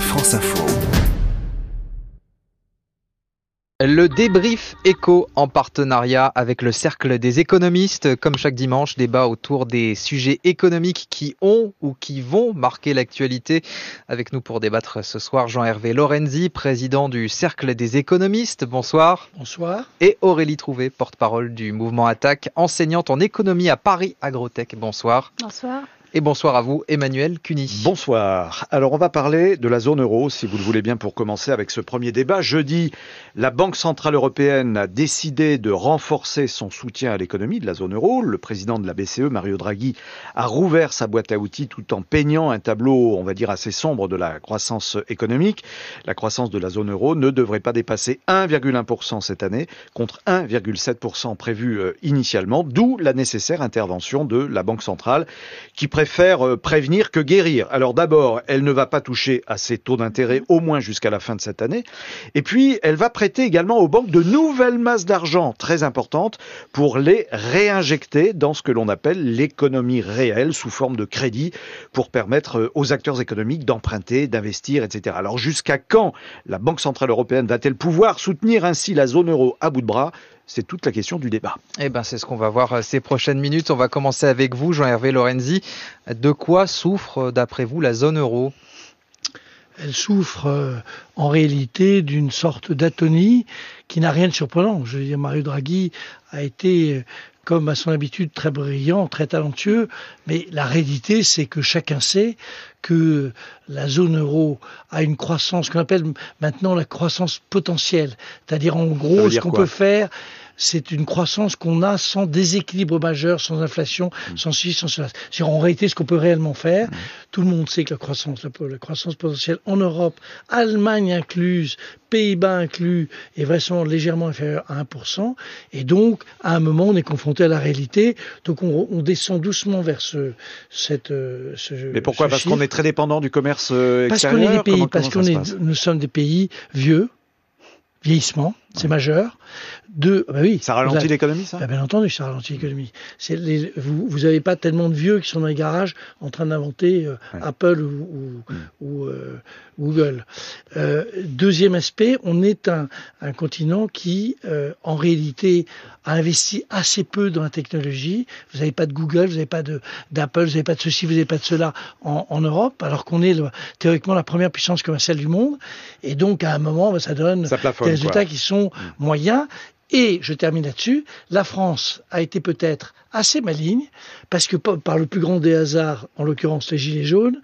France Info. Le débrief éco en partenariat avec le Cercle des économistes. Comme chaque dimanche, débat autour des sujets économiques qui ont ou qui vont marquer l'actualité. Avec nous pour débattre ce soir, Jean-Hervé Lorenzi, président du Cercle des économistes. Bonsoir. Bonsoir. Et Aurélie Trouvé, porte-parole du mouvement Attaque, enseignante en économie à Paris Agrotech. Bonsoir. Bonsoir. Et bonsoir à vous, Emmanuel Cuny. Bonsoir. Alors, on va parler de la zone euro, si vous le voulez bien, pour commencer avec ce premier débat. Jeudi, la Banque Centrale Européenne a décidé de renforcer son soutien à l'économie de la zone euro. Le président de la BCE, Mario Draghi, a rouvert sa boîte à outils tout en peignant un tableau, on va dire, assez sombre de la croissance économique. La croissance de la zone euro ne devrait pas dépasser 1,1% cette année, contre 1,7% prévu euh, initialement, d'où la nécessaire intervention de la Banque Centrale, qui préfère faire euh, prévenir que guérir. Alors d'abord, elle ne va pas toucher à ses taux d'intérêt au moins jusqu'à la fin de cette année. Et puis, elle va prêter également aux banques de nouvelles masses d'argent très importantes pour les réinjecter dans ce que l'on appelle l'économie réelle sous forme de crédit pour permettre euh, aux acteurs économiques d'emprunter, d'investir, etc. Alors jusqu'à quand la Banque Centrale Européenne va-t-elle pouvoir soutenir ainsi la zone euro à bout de bras? C'est toute la question du débat. Eh ben, c'est ce qu'on va voir euh, ces prochaines minutes. On va commencer avec vous, Jean-Hervé Lorenzi. De quoi souffre, euh, d'après vous, la zone euro? Elle souffre euh, en réalité d'une sorte d'atonie qui n'a rien de surprenant. Je veux dire, Mario Draghi a été, comme à son habitude, très brillant, très talentueux, mais la réalité, c'est que chacun sait que la zone euro a une croissance qu'on appelle maintenant la croissance potentielle. C'est-à-dire, en gros, ce qu'on peut faire, c'est une croissance qu'on a sans déséquilibre majeur, sans inflation, mmh. sans ci, sans cela. C'est en réalité ce qu'on peut réellement faire. Mmh. Tout le monde sait que la croissance, la, croissance potentielle en Europe, Allemagne incluse, Pays-Bas inclus, est vraiment légèrement inférieure à 1%. Et donc, à un moment, on est confronté à la réalité. Donc, on, on descend doucement vers ce, cette, euh, ce, Mais pourquoi Parce qu'on est très dépendant du commerce extérieur. Parce qu'on est des pays, parce qu'on est, nous sommes des pays vieux, vieillissement, c'est majeur. Deux, bah oui, ça ralentit l'économie, ça bah Bien entendu, ça ralentit l'économie. vous n'avez pas tellement de vieux qui sont dans les garages en train d'inventer euh, Apple ou, ou, mm. euh, Google. Euh, deuxième aspect, on est un, un continent qui, en réalité, a investi assez peu dans la technologie. Vous n'avez pas de Google, vous n'avez pas d'Apple, vous n'avez pas de ceci, vous n'avez pas de cela en, en Europe, alors qu'on est le, théoriquement la première puissance commerciale du monde. Et donc, à un moment, bah, ça donne ça des résultats qui sont mm. moyens. Et je termine là-dessus, la France a été peut-être assez maligne, parce que par le plus grand des hasards, en l'occurrence les Gilets jaunes,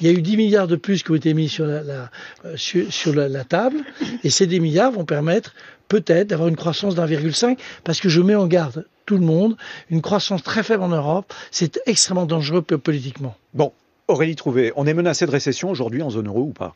il y a eu 10 milliards de plus qui ont été mis sur la, euh, sur, la, table, et ces 10 milliards vont permettre peut-être d'avoir une croissance d'1,5, parce que je mets en garde tout le monde, une croissance très faible en Europe, c'est extrêmement dangereux politiquement. Bon, Aurélie Trouvé, on est menacé de récession aujourd'hui en zone euro ou pas?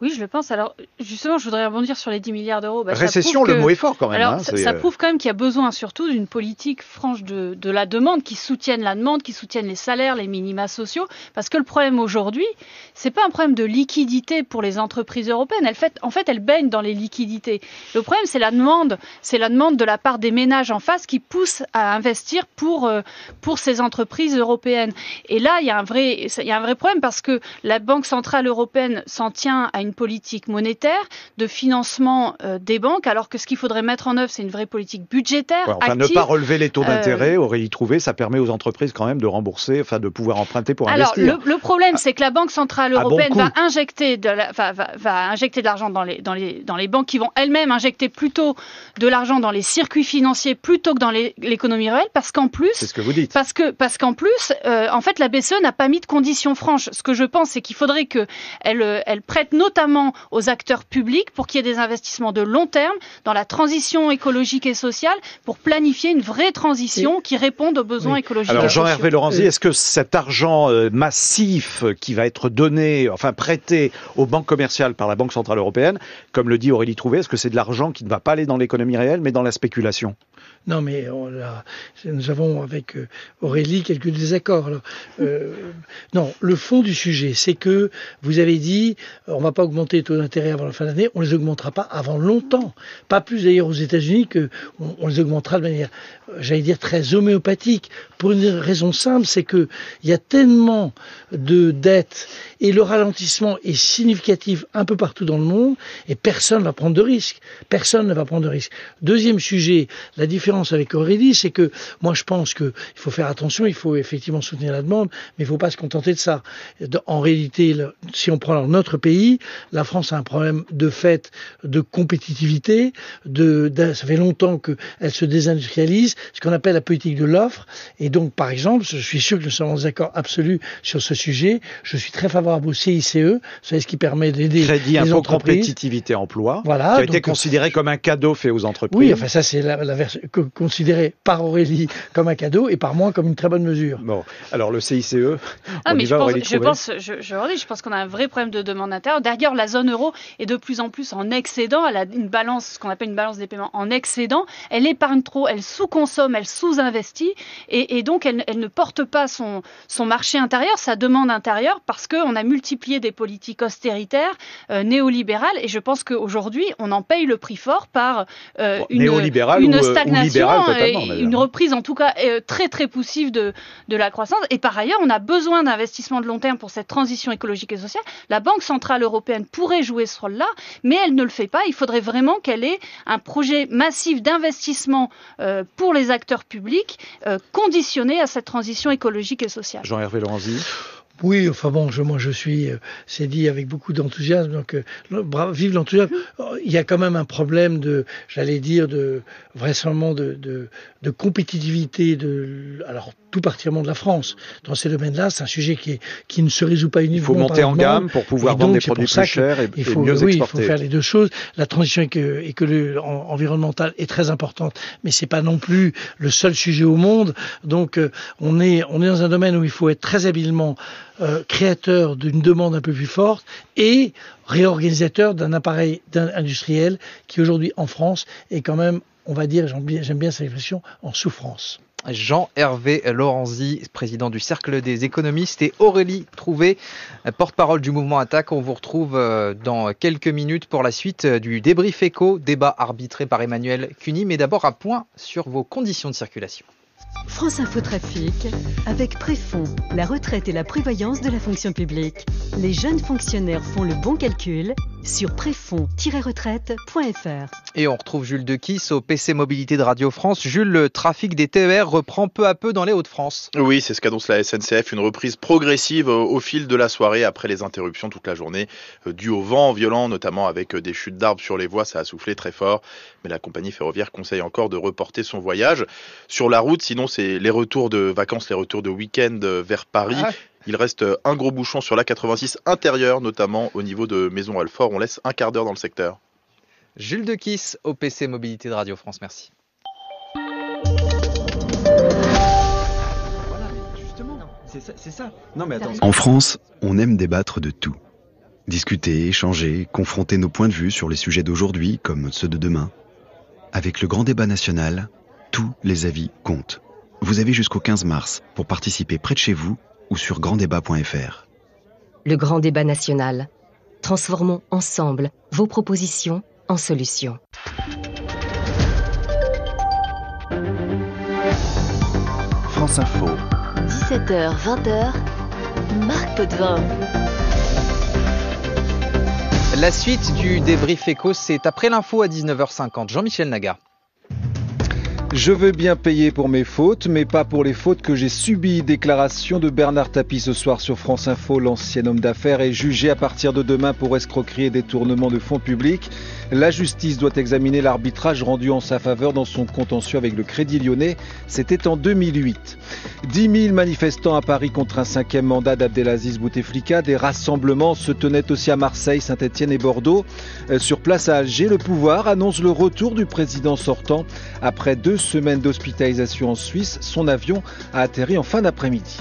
Oui, je le pense. Alors, justement, je voudrais rebondir sur les 10 milliards d'euros. Bah, Récession, le mot est fort quand même. Alors, hein, ça, euh, prouve quand même qu'il y a besoin surtout d'une politique franche de, de, la demande, qui soutienne la demande, qui soutienne les salaires, les minima sociaux. Parce que le problème aujourd'hui, c'est pas un problème de liquidité pour les entreprises européennes. Elles fait, en fait, elles baignent dans les liquidités. Le problème, c'est la demande. C'est la demande de la part des ménages en face qui pousse à investir pour, euh, pour ces entreprises européennes. Et là, il y, a un vrai, il y a un vrai problème parce que la Banque Centrale Européenne s'en tient à une politique monétaire, de financement euh, des banques, alors que ce qu'il faudrait mettre en œuvre, c'est une vraie politique budgétaire. enfin, ne pas relever les taux d'intérêt, euh, aurait y trouvé, ça permet aux entreprises quand même de rembourser, enfin de pouvoir emprunter pour investir. Alors le, problème, c'est que la Banque centrale européenne va injecter de la, va, va, injecter de l'argent dans les, dans, les, dans les banques qui vont elles-mêmes injecter plutôt de l'argent dans les circuits financiers plutôt que dans l'économie réelle, parce qu'en plus, c'est ce que vous dites, parce que parce qu'en plus, euh, en fait, la BCE n'a pas mis de conditions franches. Ce que je pense, c'est qu'il faudrait que elle, elle prête notamment notamment aux acteurs publics pour qu'il y ait des investissements de long terme dans la transition écologique et sociale pour planifier une vraie transition qui réponde aux besoins écologiques. Alors Jean-Hervé Lorenzi, est-ce que cet argent euh, massif qui va être donné, enfin prêté aux banques commerciales par la Banque Centrale Européenne, comme le dit Aurélie Trouvé, est-ce que c'est de l'argent qui ne va pas aller dans l'économie réelle mais dans la spéculation? Non, mais nous avons avec euh, Aurélie quelques désaccords. Euh, non, le fond du sujet, c'est que vous avez dit, on ne va pas augmenter les taux d'intérêt avant la fin de l'année, on les augmentera pas avant longtemps. Pas plus d'ailleurs aux États-Unis que on, les augmentera de manière, euh, j'allais dire, très homéopathique. Pour une raison simple, c'est que il y a tellement de dettes et le ralentissement est significatif un peu partout dans le monde et personne ne va prendre de risques. Personne ne va prendre de risques. Deuxième sujet, la différence avec Aurélie, c'est que moi je pense qu'il faut faire attention, il faut effectivement soutenir la demande, mais il ne faut pas se contenter de ça. En réalité, si on prend notre pays, la France a un problème de fait de compétitivité, de, ça fait longtemps qu'elle se désindustrialise, ce qu'on appelle la politique de l'offre. Et donc, par exemple, je suis sûr que nous sommes en accord absolu sur ce sujet. Je suis très favorable au CICE, c'est ce qui permet d'aider les entreprises. compétitivité emploi, voilà, qui a été considéré comme un cadeau fait aux entreprises. Oui, enfin ça c'est la, la version considéré par Aurélie comme un cadeau et par moi comme une très bonne mesure. Bon, alors le CICE, ah, mais je, pense, je, pense, je, je, pense qu'on a un vrai problème de demande intérieure. D'ailleurs, la zone euro est de plus en plus en excédent. Elle a une balance, ce qu'on appelle une balance des paiements en excédent. Elle épargne trop, elle sous-consomme, elle sous-investit et, et, donc elle, elle, ne porte pas son, son marché intérieur, sa demande intérieure, parce qu'on a multiplié des politiques austéritaires, euh, néolibérales, et je pense qu'aujourd'hui, on en paye le prix fort par euh, une, une euh, et une reprise en tout cas très très poussive de, de la croissance. Et par ailleurs, on a besoin d'investissements de long terme pour cette transition écologique et sociale. La Banque centrale européenne pourrait jouer ce rôle-là, mais elle ne le fait pas. Il faudrait vraiment qu'elle ait un projet massif d'investissement pour les acteurs publics conditionné à cette transition écologique et sociale. Jean-Hervé Lorenzi oui, enfin bon, je, moi je suis, euh, c'est dit avec beaucoup d'enthousiasme, donc euh, vive l'enthousiasme. Il y a quand même un problème de, j'allais dire, de vraisemblablement de, de, de, compétitivité, de, alors tout particulièrement de la France. Dans ces domaines-là, c'est un sujet qui, est, qui ne se résout pas uniquement. Il faut monter en gamme pour pouvoir vendre des produits plus chers et, il faut, mieux oui, exporter. il faut faire les deux choses. La transition écologique environnementale est très importante, mais c'est pas non plus le seul sujet au monde. Donc euh, on est on est dans un domaine où il faut être très habilement euh, créateur d'une demande un peu plus forte et réorganisateur d'un appareil industriel qui aujourd'hui en France est quand même, on va dire, j'aime bien, cette expression, en souffrance. Jean-Hervé Lorenzi, président du Cercle des économistes, et Aurélie Trouvé, porte-parole du mouvement Attaque. On vous retrouve euh, dans quelques minutes pour la suite euh, du débrief éco, débat arbitré par Emmanuel Cuny. Mais d'abord, un point sur vos conditions de circulation. France Info Trafic avec Préfond, la retraite et la prévoyance de la fonction publique. Les jeunes fonctionnaires font le bon calcul sur préfond-retraite.fr. Et on retrouve Jules Dequis au PC Mobilité de Radio France. Jules, le trafic des TER reprend peu à peu dans les Hauts-de-France. Oui, c'est ce qu'annonce la SNCF, une reprise progressive au fil de la soirée après les interruptions toute la journée euh, dues au vent violent, notamment avec euh, des chutes d'arbres sur les voies, ça a soufflé très fort. Mais la compagnie ferroviaire conseille encore de reporter son voyage sur la route, sinon c'est les retours de vacances, les retours de week-end euh, vers Paris. Ah il reste un gros bouchon sur la 86 intérieure, notamment au niveau de Maison Alfort. On laisse un quart d'heure dans le secteur. Jules de Kiss, OPC Mobilité de Radio France, merci. En France, on aime débattre de tout. Discuter, échanger, confronter nos points de vue sur les sujets d'aujourd'hui comme ceux de demain. Avec le grand débat national, tous les avis comptent. Vous avez jusqu'au 15 mars pour participer près de chez vous ou sur granddébat.fr. Le grand débat national. Transformons ensemble vos propositions en solutions. France Info. 17h, 20h, Marc Potvin. La suite du débrief éco, c'est après l'info à 19h50. Jean-Michel Naga. Je veux bien payer pour mes fautes, mais pas pour les fautes que j'ai subies. Déclaration de Bernard Tapie ce soir sur France Info. L'ancien homme d'affaires est jugé à partir de demain pour escroquerie et détournement de fonds publics. La justice doit examiner l'arbitrage rendu en sa faveur dans son contentieux avec le Crédit Lyonnais. C'était en 2008. 10 000 manifestants à Paris contre un cinquième mandat d'Abdelaziz Bouteflika. Des rassemblements se tenaient aussi à Marseille, Saint-Etienne et Bordeaux. Euh, sur place à Alger, le pouvoir annonce le retour du président sortant après deux semaines d'hospitalisation en Suisse. Son avion a atterri en fin d'après-midi.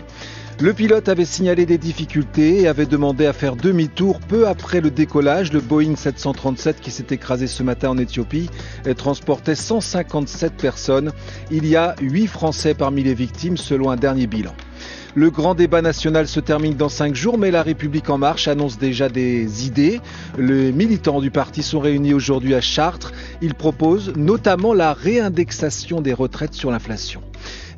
Le pilote avait signalé des difficultés et avait demandé à faire demi-tour peu après le décollage. Le Boeing 737 qui s'est écrasé ce matin en Éthiopie transportait 157 personnes. Il y a 8 Français parmi les victimes selon un dernier bilan. Le grand débat national se termine dans cinq jours, mais la République en marche annonce déjà des idées. Les militants du parti sont réunis aujourd'hui à Chartres. Ils proposent notamment la réindexation des retraites sur l'inflation.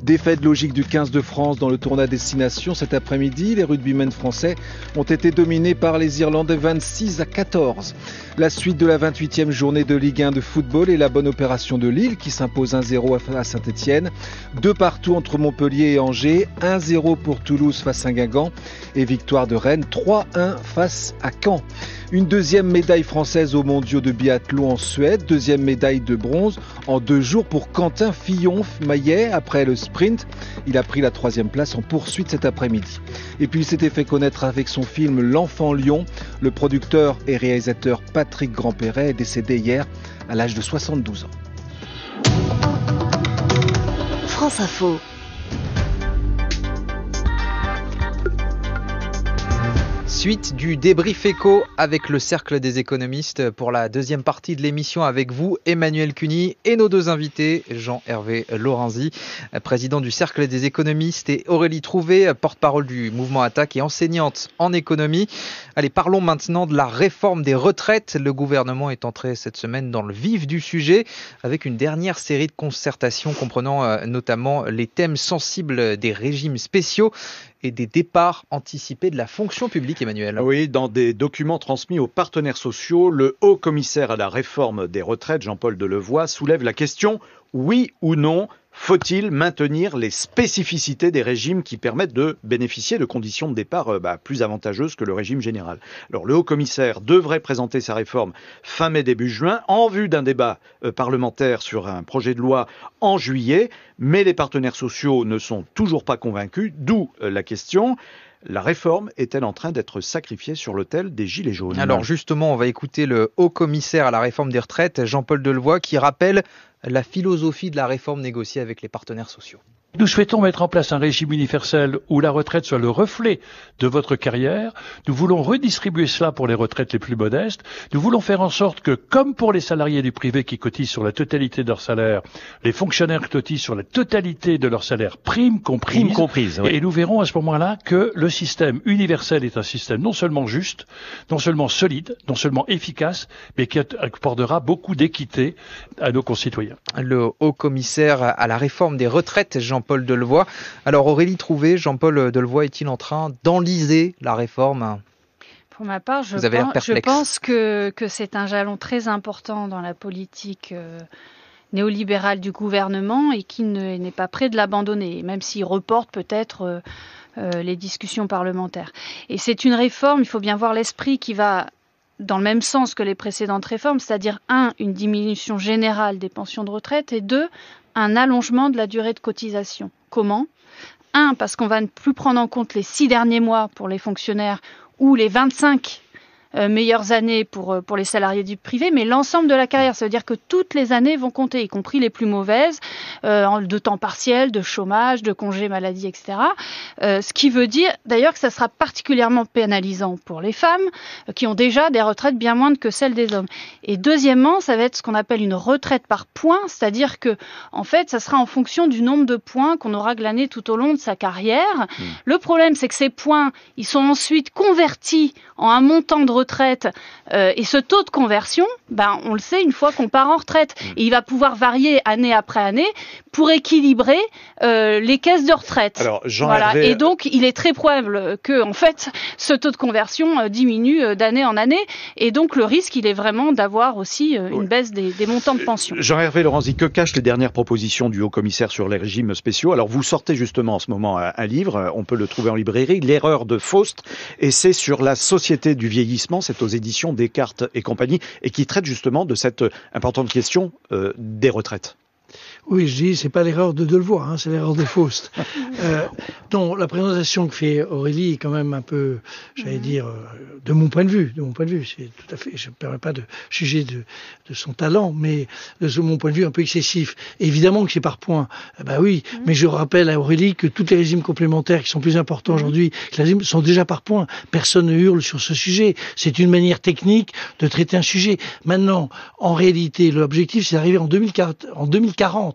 Défaite logique du 15 de France dans le tournoi destination cet après-midi. Les rugbymen français ont été dominés par les Irlandais 26 à 14. La suite de la 28e journée de Ligue 1 de football et la bonne opération de Lille qui s'impose 1-0 à Saint-Etienne. Deux partout entre Montpellier et Angers. 1-0 pour Toulouse face à Guingamp. Et victoire de Rennes 3-1 face à Caen. Une deuxième médaille française aux mondiaux de biathlon en Suède, deuxième médaille de bronze en deux jours pour Quentin Fillon-Maillet après le Il a pris la troisième place en poursuite cet après-midi. Et puis il s'était fait connaître avec son film L'enfant lion. Le producteur et réalisateur Patrick Grandperret est décédé hier à l'âge de 72 ans. France Info. Suite du débrief éco avec le Cercle des économistes pour la deuxième partie de l'émission avec vous, Emmanuel Cuny, et nos deux invités, Jean-Hervé Lorenzi, président du Cercle des économistes, et Aurélie Trouvé, porte-parole du mouvement Attaque et enseignante en économie. Allez, parlons maintenant de la réforme des retraites. Le gouvernement est entré cette semaine dans le vif du sujet avec une dernière série de concertations comprenant euh, notamment les thèmes sensibles des régimes spéciaux et des départs anticipés de la fonction publique, Emmanuel. Oui, dans des documents transmis aux partenaires sociaux, le haut commissaire à la réforme des retraites, Jean-Paul Delevoye, soulève la question oui ou non, faut-il maintenir les spécificités des régimes qui permettent de bénéficier de conditions de départ euh, bah, plus avantageuses que le régime général? Alors le haut-commissaire devrait présenter sa réforme fin mai début juin en vue d'un débat euh, parlementaire sur un projet de loi en juillet, mais les partenaires sociaux ne sont toujours pas convaincus, d'où euh, la question. La réforme est-elle en train d'être sacrifiée sur l'autel des Gilets jaunes? Alors justement, on va écouter le haut commissaire à la réforme des retraites, Jean-Paul Delevoye, qui rappelle la philosophie de la réforme négociée avec les partenaires sociaux. Nous souhaitons mettre en place un régime universel où la retraite soit le reflet de votre carrière. Nous voulons redistribuer cela pour les retraites les plus modestes. Nous voulons faire en sorte que, comme pour les salariés du privé qui cotisent sur la totalité de leur salaire, les fonctionnaires cotisent sur la totalité de leur salaire, prime comprise. Prime comprise oui. Et nous verrons à ce moment-là que le système universel est un système non seulement juste, non seulement solide, non seulement efficace, mais qui apportera beaucoup d'équité à nos concitoyens. Le haut commissaire à la réforme des retraites, Jean Jean-Paul Delevoye. Alors Aurélie Trouvé, Jean-Paul Delevoye est-il en train d'enliser la réforme? Pour ma part, je, pense, je pense, que, que c'est un jalon très important dans la politique euh, néolibérale du gouvernement et qui n'est pas prêt de l'abandonner, même s'il reporte peut-être euh, euh, les discussions parlementaires. Et c'est une réforme, il faut bien voir l'esprit qui va dans le même sens que les précédentes réformes, c'est-à-dire un, une diminution générale des pensions de retraite et deux, un allongement de la durée de cotisation. Comment? Un, parce qu'on va ne plus prendre en compte les six derniers mois pour les fonctionnaires ou les 25 euh, meilleures années pour, euh, pour les salariés du privé, mais l'ensemble de la carrière. Ça veut dire que toutes les années vont compter, y compris les plus mauvaises, euh, de temps partiel, de chômage, de congés maladie, etc. Euh, ce qui veut dire d'ailleurs que ça sera particulièrement pénalisant pour les femmes qui ont déjà des retraites bien moindres que celles des hommes. Et deuxièmement, ça va être ce qu'on appelle une retraite par points, c'est-à-dire que en fait, ça sera en fonction du nombre de points qu'on aura glané tout au long de sa carrière. Mmh. Le problème, c'est que ces points, ils sont ensuite convertis en un montant de retraite euh, et ce taux de conversion, ben, on le sait une fois qu'on part en retraite. Mmh. Et il va pouvoir varier année après année pour équilibrer euh, les caisses de retraite. Alors, Jean voilà. Hervé... Et donc, il est très probable que, en fait, ce taux de conversion euh, diminue d'année en année. Et donc, le risque, il est vraiment d'avoir aussi une baisse des, des montants de pension. Jean-Hervé Lorenzi, que cachent les dernières propositions du haut-commissaire sur les régimes spéciaux? Alors, vous sortez justement en ce moment un, livre, on peut le trouver en librairie, L'erreur de Faust, et c'est sur la société du vieillissement, c'est aux éditions Descartes et compagnie, et qui traite justement de cette euh, importante question euh, des retraites. Oui, je dis, c'est pas l'erreur de Delevoye, hein, c'est l'erreur de Faust. euh, non, la présentation que fait Aurélie est quand même un peu, j'allais dire, euh, de mon point de vue, de mon point de vue, c'est tout à fait, je ne me permets pas de juger de, de son talent, mais de mon point de vue un peu excessif. Évidemment que c'est par points, eh ben oui, mais je rappelle à Aurélie que tous les régimes complémentaires qui sont plus importants aujourd'hui, que les régimes sont déjà par points. Personne ne hurle sur ce sujet. C'est une manière technique de traiter un sujet. Maintenant, en réalité, l'objectif, c'est d'arriver en 2040, en 2040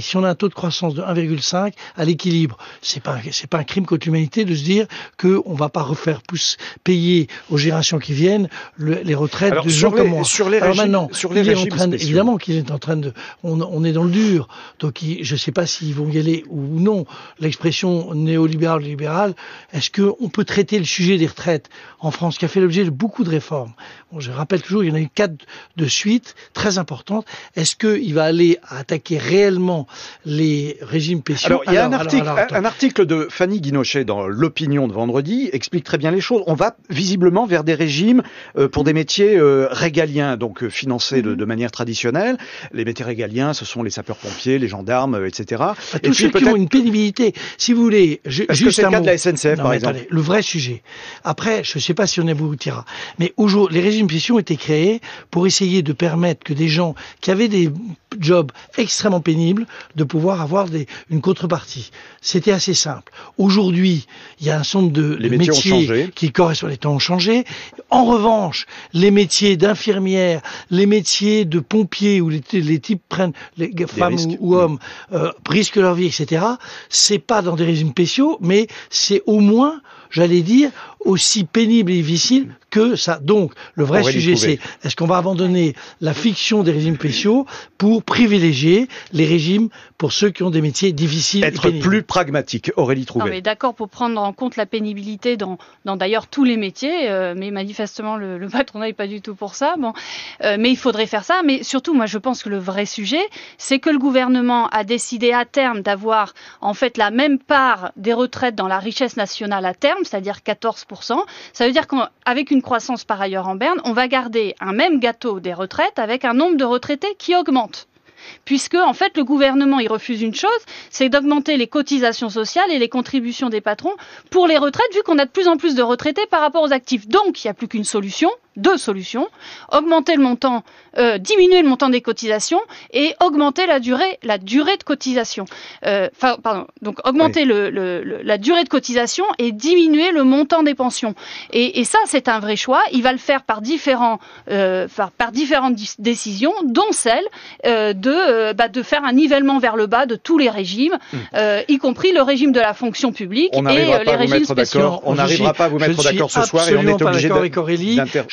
si on a un taux de croissance de 1,5 à l'équilibre, c'est pas c'est pas un crime contre l'humanité de se dire que on va pas refaire pousser, payer aux générations qui viennent les retraites de gens comme moi. Sur les Alors régimes, maintenant, sur les il est régimes en train de- spéciaux. évidemment qu'il est en train de, on, on est dans le dur, donc il- je sais pas s'ils vont y aller ou non. L'expression néolibérale libérale, est-ce que on peut traiter le sujet des retraites en France, qui a fait l'objet de beaucoup de réformes? Bon, Je rappelle toujours, il y en a eu quatre de suite très importantes. Est-ce qu'il va aller attaquer réellement les régimes spéciaux Alors, il y a un article, alors, un- attends. un article de Fanny Guinochet dans l'opinion de vendredi explique très bien les choses. On va visiblement vers des régimes euh, pour des métiers euh, régaliens, donc euh, financés de, de manière traditionnelle. Les métiers régaliens, ce sont les sapeurs-pompiers, les gendarmes, etc. À tous ceux qui ont une pénibilité, si vous voulez, que juste c'est le cas mot. de la SNCF, Non, par exemple attendez, le vrai sujet. Après, je ne sais pas si on aboutira, mais aujourd'hui, les régimes spéciaux ont été créés pour essayer de permettre que des gens qui avaient des jobs extrêmement pénibles de pouvoir avoir des, une contrepartie. C'était assez simple. Aujourd'hui, il y a un nombre de, Les de métiers qui correspondent, les temps ont changé. En revanche, les métiers d'infirmière, les métiers de pompiers où les, les types prennent, les femmes risques. ou, ou hommes, euh, risquent leur vie, etc. C'est pas dans des régimes spéciaux, mais c'est au moins, j'allais dire, aussi pénible et difficile que ça. Donc, le vrai Aurélie sujet, c'est est-ce qu'on va abandonner la fiction des régimes spéciaux pour privilégier les régimes pour ceux qui ont des métiers difficiles et Être pénibles? plus pragmatique, Aurélie Non, Trouvé. mais d'accord pour prendre en compte la pénibilité dans, dans d'ailleurs tous les métiers, euh, mais manifestement le, le patronat n'est pas du tout pour ça. Bon, Euh, mais il faudrait faire ça. Mais surtout, moi, je pense que le vrai sujet, c'est que le gouvernement a décidé à terme d'avoir en fait la même part des retraites dans la richesse nationale à terme, c'est-à-dire 14%. Ça veut dire qu'avec une croissance par ailleurs en berne, on va garder un même gâteau des retraites avec un nombre de retraités qui augmente puisque en fait le gouvernement il refuse une chose, c'est d'augmenter les cotisations sociales et les contributions des patrons pour les retraites, vu qu'on a de plus en plus de retraités par rapport aux actifs. Donc il n'y a plus qu'une solution, deux solutions augmenter le montant, euh, diminuer le montant des cotisations et augmenter la durée, la durée de cotisation. Euh, Enfin, pardon, donc augmenter le, le- le- la durée de cotisation et diminuer le montant des pensions. Et, et ça, c'est un vrai choix. Il va le faire par différents, euh, par, par différentes décisions, dont celle euh, de, euh, bah, de faire un nivellement vers le bas de tous les régimes, euh, y compris le régime de la fonction publique On et euh, les régimes spéciaux. On n'arrivera pas à vous mettre d'accord ce soir et on absolument est obligé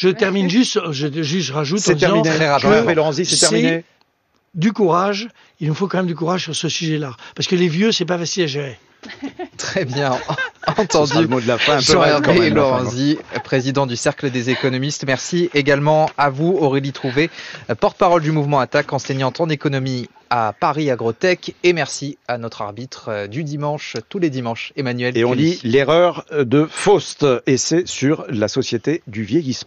Je termine juste, je, juste rajoute en C'est disant terminé. C'est terminé. du courage. Il nous faut quand même du courage sur ce sujet-là, parce que les vieux, c'est pas facile à gérer. Très bien Ce sera le entendu. mot de la fin. un peu quand même. Lorenzi, président du Cercle des économistes. Merci également à vous, Aurélie Trouvé, porte-parole du mouvement Attaque, enseignante en économie à Paris Agrotech. Et merci à notre arbitre euh, du dimanche, tous les dimanches, Emmanuel Et on lit l'erreur de Faust, et c'est sur la société du vieillissement.